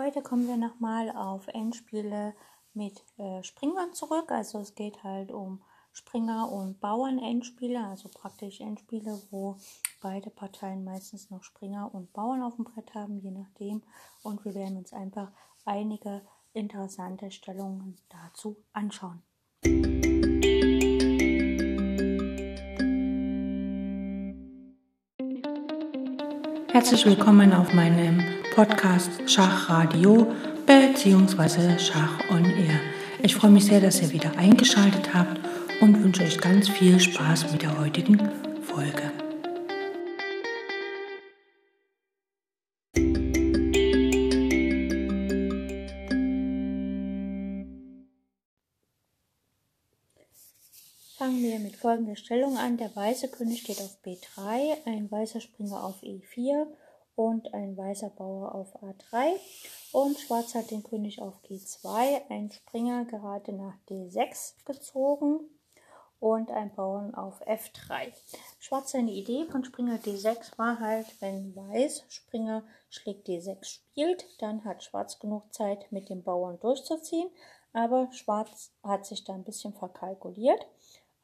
Heute kommen wir nochmal auf Endspiele mit äh, Springern zurück. Also es geht halt um Springer- und Bauern-Endspiele, also praktisch Endspiele, wo beide Parteien meistens noch Springer und Bauern auf dem Brett haben, je nachdem. Und wir werden uns einfach einige interessante Stellungen dazu anschauen. Herzlich willkommen auf meinem Podcast Schachradio bzw. Schach on Air. Ich freue mich sehr, dass ihr wieder eingeschaltet habt und wünsche euch ganz viel Spaß mit der heutigen Folge. Fangen wir mit folgender Stellung an. Der weiße König geht auf B3, ein weißer Springer auf E4 und ein weißer Bauer auf A3. Und Schwarz hat den König auf G2, ein Springer gerade nach D6 gezogen und ein Bauern auf F3. Schwarz seine Idee von Springer D6 war halt, wenn Weiß Springer schlägt D6 spielt, dann hat Schwarz genug Zeit mit dem Bauern durchzuziehen. Aber Schwarz hat sich da ein bisschen verkalkuliert.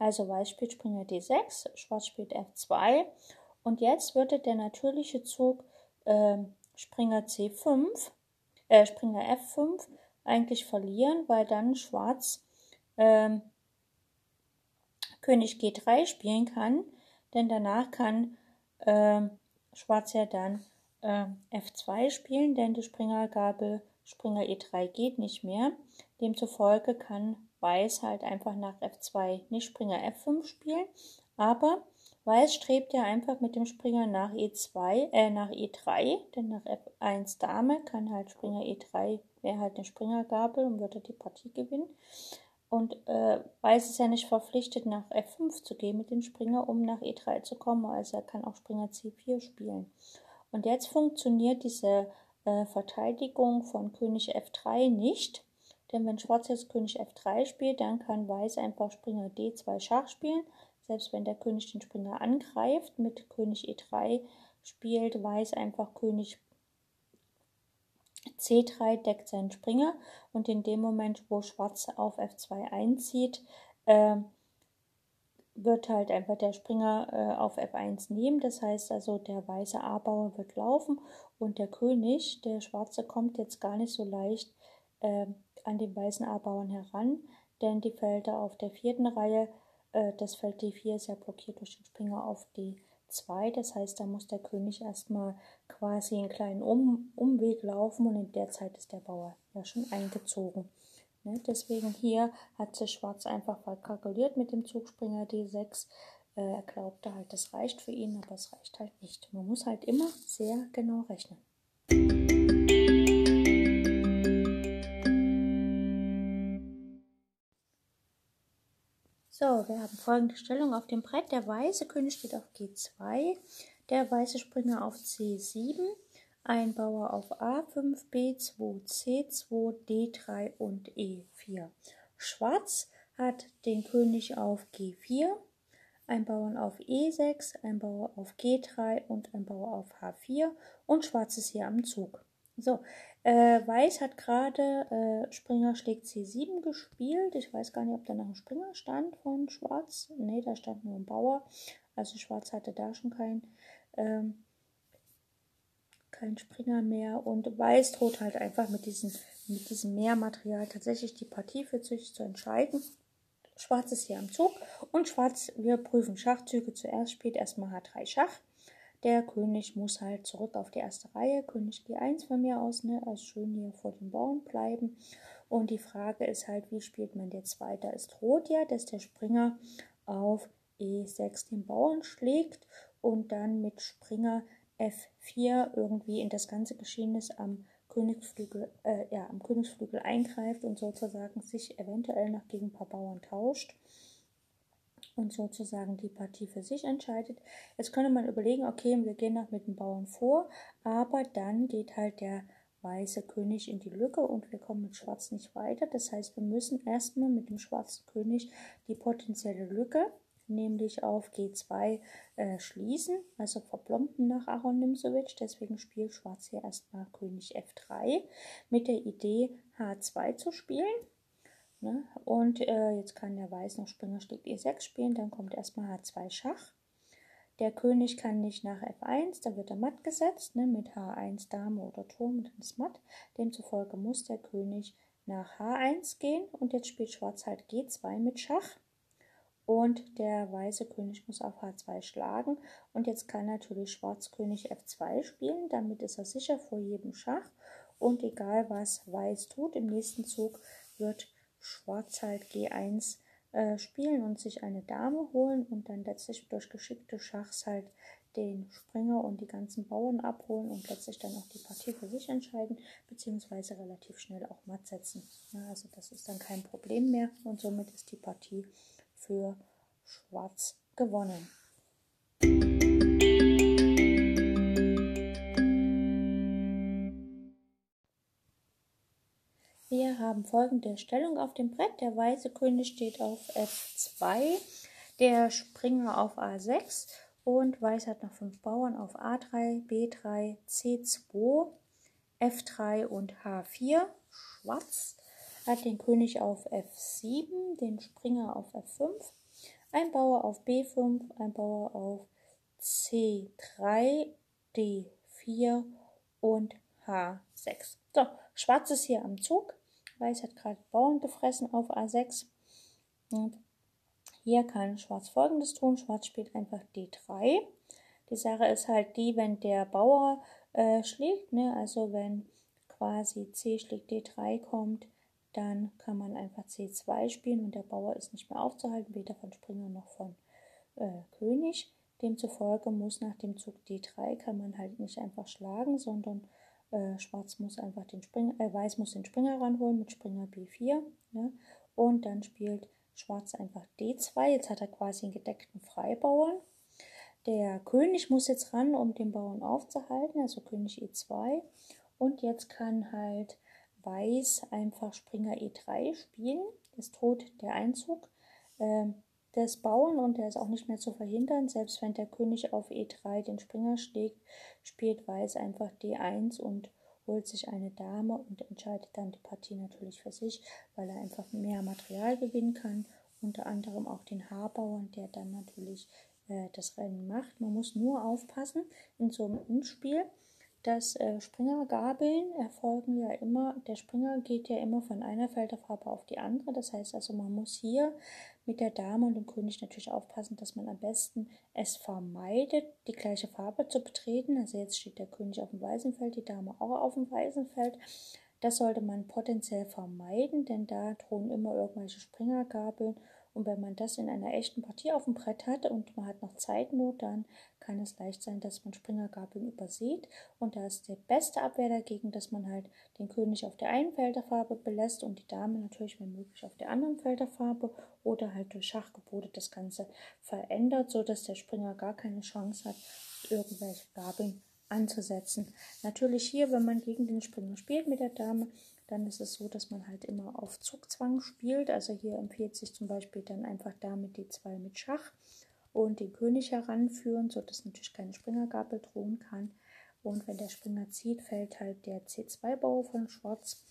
Also Weiß spielt Springer D6, Schwarz spielt F2 und jetzt würde der natürliche Zug äh, Springer C5, äh, Springer F5 eigentlich verlieren, weil dann Schwarz äh, König G3 spielen kann, denn danach kann äh, Schwarz ja dann äh, F2 spielen, denn die Springergabel Springer E3 geht nicht mehr. Demzufolge kann Weiß halt einfach nach F2 nicht Springer F5 spielen, aber Weiß strebt ja einfach mit dem Springer nach E2, äh, nach E3, denn nach F1 Dame kann halt Springer E3, wäre halt eine Springergabel und würde die Partie gewinnen. Und äh, Weiß ist ja nicht verpflichtet, nach F5 zu gehen mit dem Springer, um nach E3 zu kommen. Also er kann auch Springer C4 spielen. Und jetzt funktioniert diese äh, Verteidigung von König F3 nicht, denn wenn Schwarz jetzt König F3 spielt, dann kann Weiß einfach Springer D2 Schach spielen. Selbst wenn der König den Springer angreift, mit König E3 spielt Weiß einfach König C3, deckt seinen Springer. Und in dem Moment, wo Schwarz auf F2 einzieht, äh, wird halt einfach der Springer äh, auf F1 nehmen. Das heißt also, der weiße A-Bauer wird laufen und der König, der schwarze, kommt jetzt gar nicht so leicht äh, an den weißen A-Bauern heran, denn die Felder auf der vierten Reihe, äh, das Feld D4 ist ja blockiert durch den Springer auf D2. Das heißt, da muss der König erstmal quasi einen kleinen um Umweg laufen und in der Zeit ist der Bauer ja schon eingezogen. Ne? Deswegen hier hat sich Schwarz einfach verkalkuliert mit dem Zugspringer D6. Äh, er glaubte halt, das reicht für ihn, aber es reicht halt nicht. Man muss halt immer sehr genau rechnen. So, wir haben folgende Stellung auf dem Brett. Der weiße König steht auf G2, der weiße Springer auf C7, ein Bauer auf A5, B2, C2, D3 und E4. Schwarz hat den König auf G4, ein Bauern auf E6, ein Bauer auf G3 und ein Bauer auf H4 und Schwarz ist hier am Zug. So, äh, Weiß hat gerade äh, Springer schlägt C7 gespielt. Ich weiß gar nicht, ob da noch ein Springer stand von Schwarz. Ne, da stand nur ein Bauer. Also Schwarz hatte da schon kein, ähm, kein Springer mehr. Und Weiß droht halt einfach mit, diesen, mit diesem Mehrmaterial tatsächlich die Partie für sich zu entscheiden. Schwarz ist hier am Zug und Schwarz, wir prüfen Schachzüge. Zuerst spielt erstmal H3 Schach. Der König muss halt zurück auf die erste Reihe. König G1 von mir aus, ne? Also schön hier vor dem Bauern bleiben. Und die Frage ist halt, wie spielt man jetzt weiter? Es droht ja, dass der Springer auf E6 den Bauern schlägt und dann mit Springer F4 irgendwie in das ganze Geschehnis am Königsflügel, äh, ja, am Königsflügel eingreift und sozusagen sich eventuell noch gegen ein paar Bauern tauscht und sozusagen die Partie für sich entscheidet. Jetzt könnte man überlegen, okay, wir gehen noch mit dem Bauern vor, aber dann geht halt der weiße König in die Lücke und wir kommen mit Schwarz nicht weiter. Das heißt, wir müssen erstmal mit dem schwarzen König die potenzielle Lücke nämlich auf G2 äh, schließen, also verplomben nach Aaron Nimzowitsch. Deswegen spielt Schwarz hier erstmal König F3 mit der Idee H2 zu spielen. Ne? Und äh, jetzt kann der Weiß noch Springer schlägt E6 spielen, dann kommt erstmal H2 Schach. Der König kann nicht nach F1, da wird er matt gesetzt, ne, mit H1 Dame oder Turm, dann ist matt. Demzufolge muss der König nach H1 gehen und jetzt spielt Schwarz halt G2 mit Schach. Und der weiße König muss auf H2 schlagen. Und jetzt kann natürlich Schwarz König F2 spielen. Damit ist er sicher vor jedem Schach. Und egal was Weiß tut, im nächsten Zug wird Schwarz halt G1 äh, spielen und sich eine Dame holen und dann letztlich durch geschickte Schachs halt den Springer und die ganzen Bauern abholen und letztlich dann auch die Partie für sich entscheiden, beziehungsweise relativ schnell auch matt setzen. Ja, also das ist dann kein Problem mehr und somit ist die Partie für Schwarz gewonnen. Haben folgende Stellung auf dem Brett. Der weiße König steht auf F2, der Springer auf A6 und Weiß hat noch fünf Bauern auf A3, B3, C2, F3 und H4. Schwarz hat den König auf F7, den Springer auf F5, ein Bauer auf B5, ein Bauer auf C3, D4 und H6. So, Schwarz ist hier am Zug. Weiß hat gerade Bauern gefressen auf A6. Und hier kann Schwarz folgendes tun. Schwarz spielt einfach D3. Die Sache ist halt die, wenn der Bauer äh, schlägt, ne, also wenn quasi C schlägt D3 kommt, dann kann man einfach C2 spielen und der Bauer ist nicht mehr aufzuhalten, weder von Springer noch von äh, König. Demzufolge muss nach dem Zug D3 kann man halt nicht einfach schlagen, sondern äh, Schwarz muss einfach den Springer, äh, Weiß muss den Springer ranholen mit Springer B4. Ne? Und dann spielt Schwarz einfach D2. Jetzt hat er quasi einen gedeckten Freibauern. Der König muss jetzt ran, um den Bauern aufzuhalten, also König E2. Und jetzt kann halt Weiß einfach Springer E3 spielen. Das droht der Einzug äh, des Bauern und der ist auch nicht mehr zu verhindern. Selbst wenn der König auf E3 den Springer schlägt, spielt Weiß einfach D1 und holt sich eine Dame und entscheidet dann die Partie natürlich für sich, weil er einfach mehr Material gewinnen kann. Unter anderem auch den Haarbauern, der dann natürlich äh, das Rennen macht. Man muss nur aufpassen in so einem Endspiel dass äh, Springergabeln erfolgen ja immer, der Springer geht ja immer von einer Felderfarbe auf die andere. Das heißt also, man muss hier mit der Dame und dem König natürlich aufpassen, dass man am besten es vermeidet, die gleiche Farbe zu betreten. Also jetzt steht der König auf dem weißen Feld, die Dame auch auf dem weißen Feld. Das sollte man potenziell vermeiden, denn da drohen immer irgendwelche Springergabeln und wenn man das in einer echten Partie auf dem Brett hat und man hat noch Zeitnot, dann kann es leicht sein, dass man Springergabeln übersieht. Und da ist die beste Abwehr dagegen, dass man halt den König auf der einen Felderfarbe belässt und die Dame natürlich, wenn möglich, auf der anderen Felderfarbe oder halt durch Schachgebote das Ganze verändert, sodass der Springer gar keine Chance hat, irgendwelche Gabeln anzusetzen. Natürlich hier, wenn man gegen den Springer spielt mit der Dame, dann ist es so, dass man halt immer auf Zugzwang spielt. Also hier empfiehlt sich zum Beispiel dann einfach die zwei mit Schach und den König heranführen, sodass natürlich keine Springergabel drohen kann. Und wenn der Springer zieht, fällt halt der C2-Bau von Schwarz,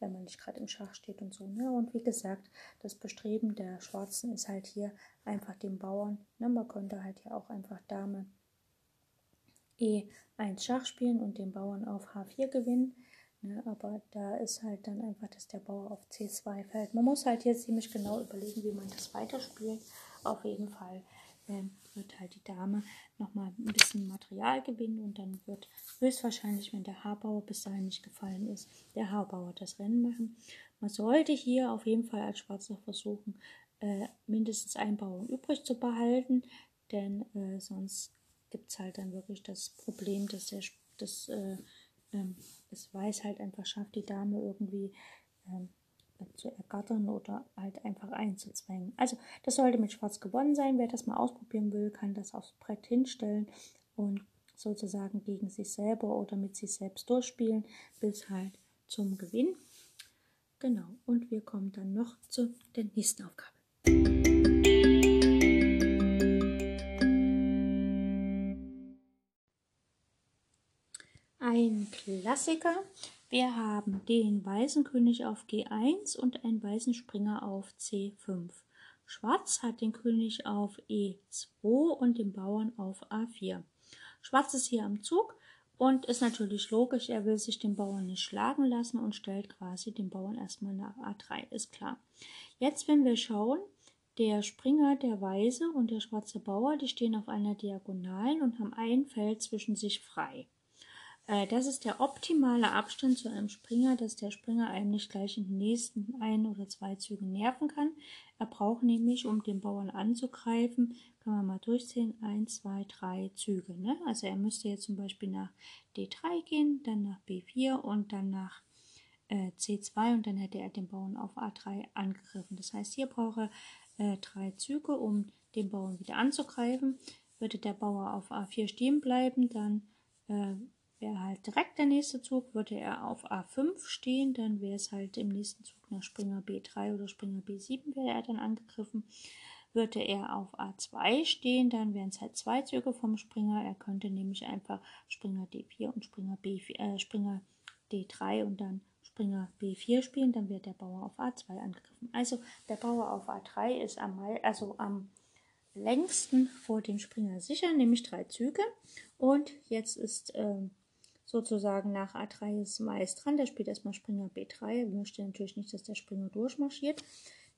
wenn man nicht gerade im Schach steht und so. Ne? Und wie gesagt, das Bestreben der Schwarzen ist halt hier einfach den Bauern. Ne? Man könnte halt hier auch einfach Dame E1 Schach spielen und den Bauern auf H4 gewinnen. Ne, aber da ist halt dann einfach, dass der Bauer auf C2 fällt. Man muss halt hier ziemlich genau überlegen, wie man das weiterspielt. Auf jeden Fall äh, wird halt die Dame nochmal ein bisschen Material gewinnen und dann wird höchstwahrscheinlich, wenn der Haarbauer bis dahin nicht gefallen ist, der Haarbauer das Rennen machen. Man sollte hier auf jeden Fall als Schwarzer versuchen, äh, mindestens einen Bauern übrig zu behalten, denn äh, sonst gibt es halt dann wirklich das Problem, dass der das äh, ähm, es weiß halt einfach schafft, die Dame irgendwie ähm, zu ergattern oder halt einfach einzuzwängen. Also das sollte mit Schwarz gewonnen sein. Wer das mal ausprobieren will, kann das aufs Brett hinstellen und sozusagen gegen sich selber oder mit sich selbst durchspielen bis halt zum Gewinn. Genau, und wir kommen dann noch zu der nächsten Aufgabe. Ein Klassiker. Wir haben den weißen König auf G1 und einen weißen Springer auf C5. Schwarz hat den König auf E2 und den Bauern auf A4. Schwarz ist hier am Zug und ist natürlich logisch, er will sich den Bauern nicht schlagen lassen und stellt quasi den Bauern erstmal nach A3, ist klar. Jetzt, wenn wir schauen, der Springer, der Weiße und der schwarze Bauer, die stehen auf einer Diagonalen und haben ein Feld zwischen sich frei. Äh, das ist der optimale Abstand zu einem Springer, dass der Springer einem nicht gleich in den nächsten ein oder zwei Zügen nerven kann. Er braucht nämlich, um den Bauern anzugreifen, kann man mal durchzählen, 1, 2, 3 Züge. Ne? Also er müsste jetzt zum Beispiel nach D3 gehen, dann nach B4 und dann nach äh, C2 und dann hätte er den Bauern auf A3 angegriffen. Das heißt, hier braucht er äh, drei Züge, um den Bauern wieder anzugreifen. Würde der Bauer auf A4 stehen bleiben, dann äh, wäre halt direkt der nächste Zug. Würde er auf A5 stehen, dann wäre es halt im nächsten Zug nach Springer B3 oder Springer B7 wäre er dann angegriffen. Würde er auf A2 stehen, dann wären es halt zwei Züge vom Springer. Er könnte nämlich einfach Springer D4 und Springer, B4, äh, Springer D3 und dann Springer B4 spielen, dann wird der Bauer auf A2 angegriffen. Also der Bauer auf A3 ist am, also am längsten vor dem Springer sicher, nämlich drei Züge. Und jetzt ist ähm, sozusagen nach A3 ist Mais dran. Der spielt erstmal Springer B3. Er möchte natürlich nicht, dass der Springer durchmarschiert,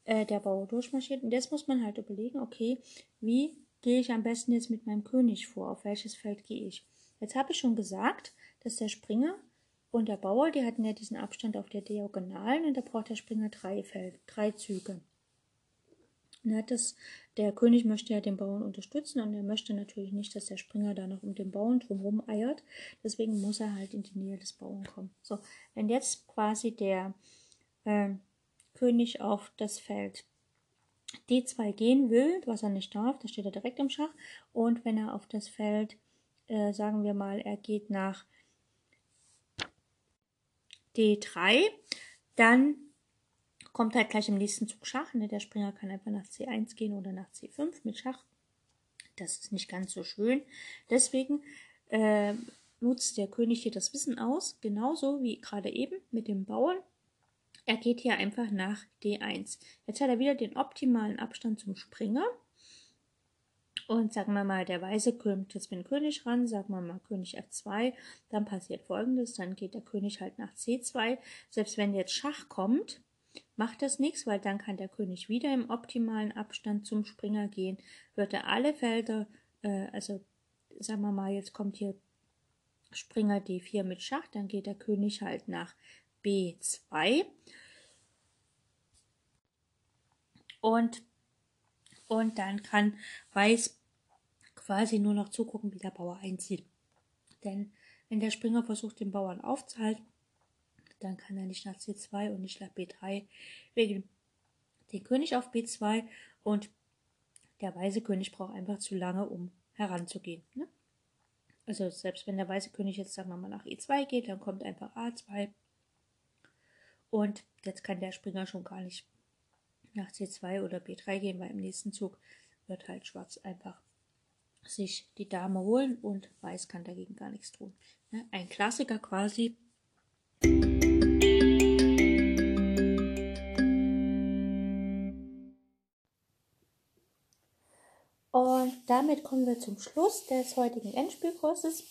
äh, der Bauer durchmarschiert. Und jetzt muss man halt überlegen, okay, wie gehe ich am besten jetzt mit meinem König vor? Auf welches Feld gehe ich? Jetzt habe ich schon gesagt, dass der Springer und der Bauer, die hatten ja diesen Abstand auf der Diagonalen und da braucht der Springer drei, Feld, drei Züge. Na, das, der König möchte ja den Bauern unterstützen und er möchte natürlich nicht, dass der Springer da noch um den Bauern drumherum eiert. Deswegen muss er halt in die Nähe des Bauern kommen. So, wenn jetzt quasi der äh, König auf das Feld D2 gehen will, was er nicht darf, da steht er direkt im Schach. Und wenn er auf das Feld, äh, sagen wir mal, er geht nach D3, dann kommt halt gleich im nächsten Zug Schach. Ne? Der Springer kann einfach nach C1 gehen oder nach C5 mit Schach. Das ist nicht ganz so schön. Deswegen äh, nutzt der König hier das Wissen aus, genauso wie gerade eben mit dem Bauern. Er geht hier einfach nach D1. Jetzt hat er wieder den optimalen Abstand zum Springer. Und sagen wir mal, der Weiße kommt jetzt mit dem König ran, sagen wir mal König F2, dann passiert folgendes, dann geht der König halt nach C2. Selbst wenn jetzt Schach kommt, macht das nichts, weil dann kann der König wieder im optimalen Abstand zum Springer gehen, wird er alle Felder, äh, also sagen wir mal, jetzt kommt hier Springer D4 mit Schach, dann geht der König halt nach B2 und, und dann kann Weiß quasi nur noch zugucken, wie der Bauer einzieht. Denn wenn der Springer versucht, den Bauern aufzuhalten, dann kann er nicht nach C2 und nicht nach B3 wegen den König auf B2 und der weiße König braucht einfach zu lange, um heranzugehen. Ne? Also selbst wenn der weiße König jetzt, sagen wir mal, nach E2 geht, dann kommt einfach A2 und jetzt kann der Springer schon gar nicht nach C2 oder B3 gehen, weil im nächsten Zug wird halt Schwarz einfach sich die Dame holen und Weiß kann dagegen gar nichts tun. Ne? Ein Klassiker quasi. Damit kommen wir zum Schluss des heutigen Endspielkurses.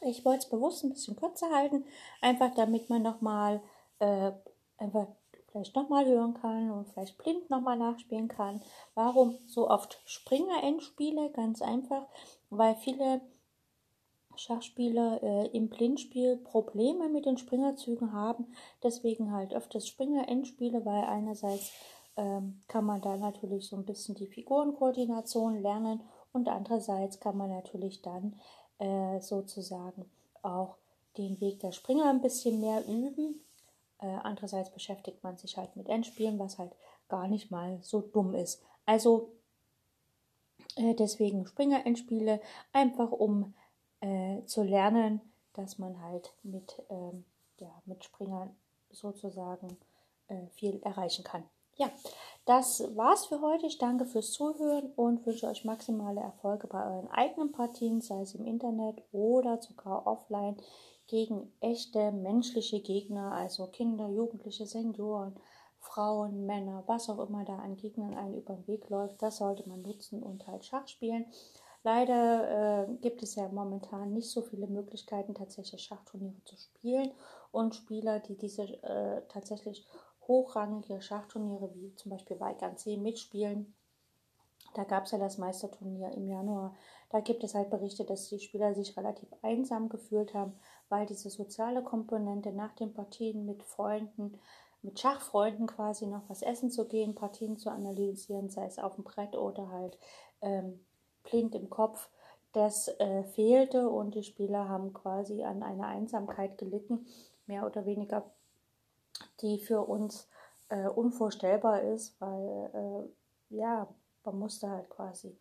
Ich wollte es bewusst ein bisschen kürzer halten, einfach damit man nochmal äh, einfach vielleicht nochmal hören kann und vielleicht blind nochmal nachspielen kann. Warum so oft Springer-Endspiele? Ganz einfach, weil viele Schachspieler äh, im Blindspiel Probleme mit den Springerzügen haben. Deswegen halt öfters Springer-Endspiele, weil einerseits ähm, kann man da natürlich so ein bisschen die Figurenkoordination lernen und andererseits kann man natürlich dann äh, sozusagen auch den Weg der Springer ein bisschen mehr üben. Äh, andererseits beschäftigt man sich halt mit Endspielen, was halt gar nicht mal so dumm ist. Also äh, deswegen Springer-Endspiele, einfach um äh, zu lernen, dass man halt mit, ähm, ja, mit Springern sozusagen äh, viel erreichen kann. Ja, das war's für heute. Ich danke fürs Zuhören und wünsche euch maximale Erfolge bei euren eigenen Partien, sei es im Internet oder sogar offline. gegen echte menschliche Gegner, also Kinder, Jugendliche, Senioren, Frauen, Männer, was auch immer da an Gegnern einen über den Weg läuft, das sollte man nutzen und halt Schach spielen. Leider äh, gibt es ja momentan nicht so viele Möglichkeiten, tatsächlich Schachturniere zu spielen. Und Spieler, die diese äh, tatsächlich hochrangige Schachturniere wie zum Beispiel Weigandsee mitspielen, da gab es ja das Meisterturnier im Januar. Da gibt es halt Berichte, dass die Spieler sich relativ einsam gefühlt haben, weil diese soziale Komponente nach den Partien mit Freunden, mit Schachfreunden quasi noch was essen zu gehen, Partien zu analysieren, sei es auf dem Brett oder halt ähm, blind im Kopf, das äh, fehlte und die Spieler haben quasi an einer Einsamkeit gelitten, mehr oder weniger, die für uns äh, unvorstellbar ist, weil äh, ja, man musste halt quasi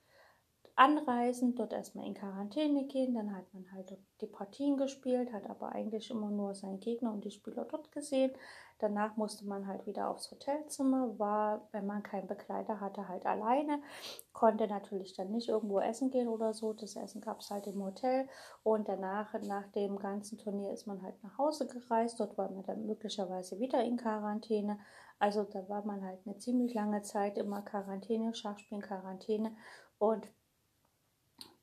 anreisen, dort erstmal in Quarantäne gehen, dann hat man halt die Partien gespielt, hat aber eigentlich immer nur seinen Gegner und die Spieler dort gesehen. Danach musste man halt wieder aufs Hotelzimmer, war, wenn man keinen Begleiter hatte, halt alleine, konnte natürlich dann nicht irgendwo essen gehen oder so. Das Essen gab es halt im Hotel und danach, nach dem ganzen Turnier, ist man halt nach Hause gereist. Dort war man dann möglicherweise wieder in Quarantäne. Also da war man halt eine ziemlich lange Zeit immer Quarantäne, Schachspielen, Quarantäne und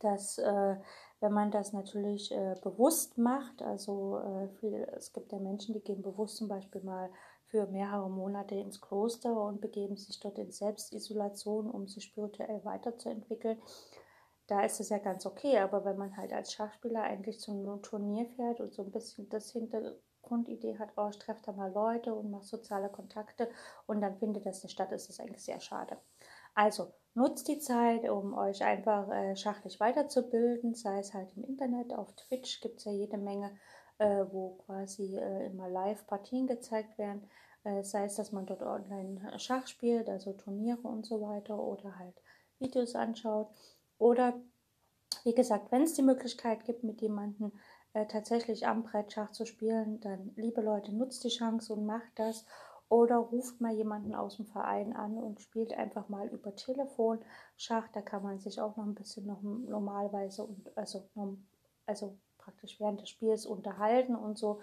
dass äh, wenn man das natürlich äh, bewusst macht, also äh, viel, es gibt ja Menschen, die gehen bewusst zum Beispiel mal für mehrere Monate ins Kloster und begeben sich dort in Selbstisolation, um sich spirituell weiterzuentwickeln. Da ist es ja ganz okay, aber wenn man halt als Schachspieler eigentlich zum Turnier fährt und so ein bisschen das Hintergrundidee hat, oh, ich treffe da mal Leute und mache soziale Kontakte und dann findet das nicht statt, ist das eigentlich sehr schade. Also nutzt die Zeit, um euch einfach äh, schachlich weiterzubilden, sei es halt im Internet, auf Twitch gibt es ja jede Menge, äh, wo quasi äh, immer Live-Partien gezeigt werden, äh, sei es, dass man dort online Schach spielt, also Turniere und so weiter oder halt Videos anschaut. Oder wie gesagt, wenn es die Möglichkeit gibt, mit jemandem äh, tatsächlich am Brett Schach zu spielen, dann liebe Leute, nutzt die Chance und macht das oder ruft mal jemanden aus dem Verein an und spielt einfach mal über Telefon Schach. Da kann man sich auch noch ein bisschen noch normalerweise und also, also praktisch während des Spiels unterhalten und so.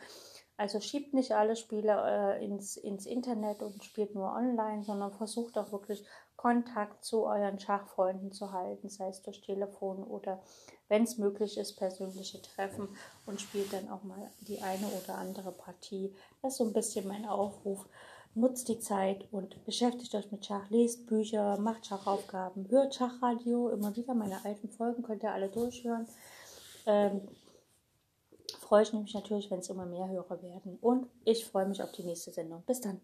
Also schiebt nicht alle Spiele äh, ins, ins Internet und spielt nur online, sondern versucht auch wirklich Kontakt zu euren Schachfreunden zu halten, sei es durch Telefon oder wenn es möglich ist, persönliche Treffen und spielt dann auch mal die eine oder andere Partie. Das ist so ein bisschen mein Aufruf nutzt die Zeit und beschäftigt euch mit Schach, lest Bücher, macht Schachaufgaben, hört Schachradio, immer wieder meine alten Folgen könnt ihr alle durchhören. Ähm, freue ich mich natürlich, wenn es immer mehr Hörer werden und ich freue mich auf die nächste Sendung. Bis dann.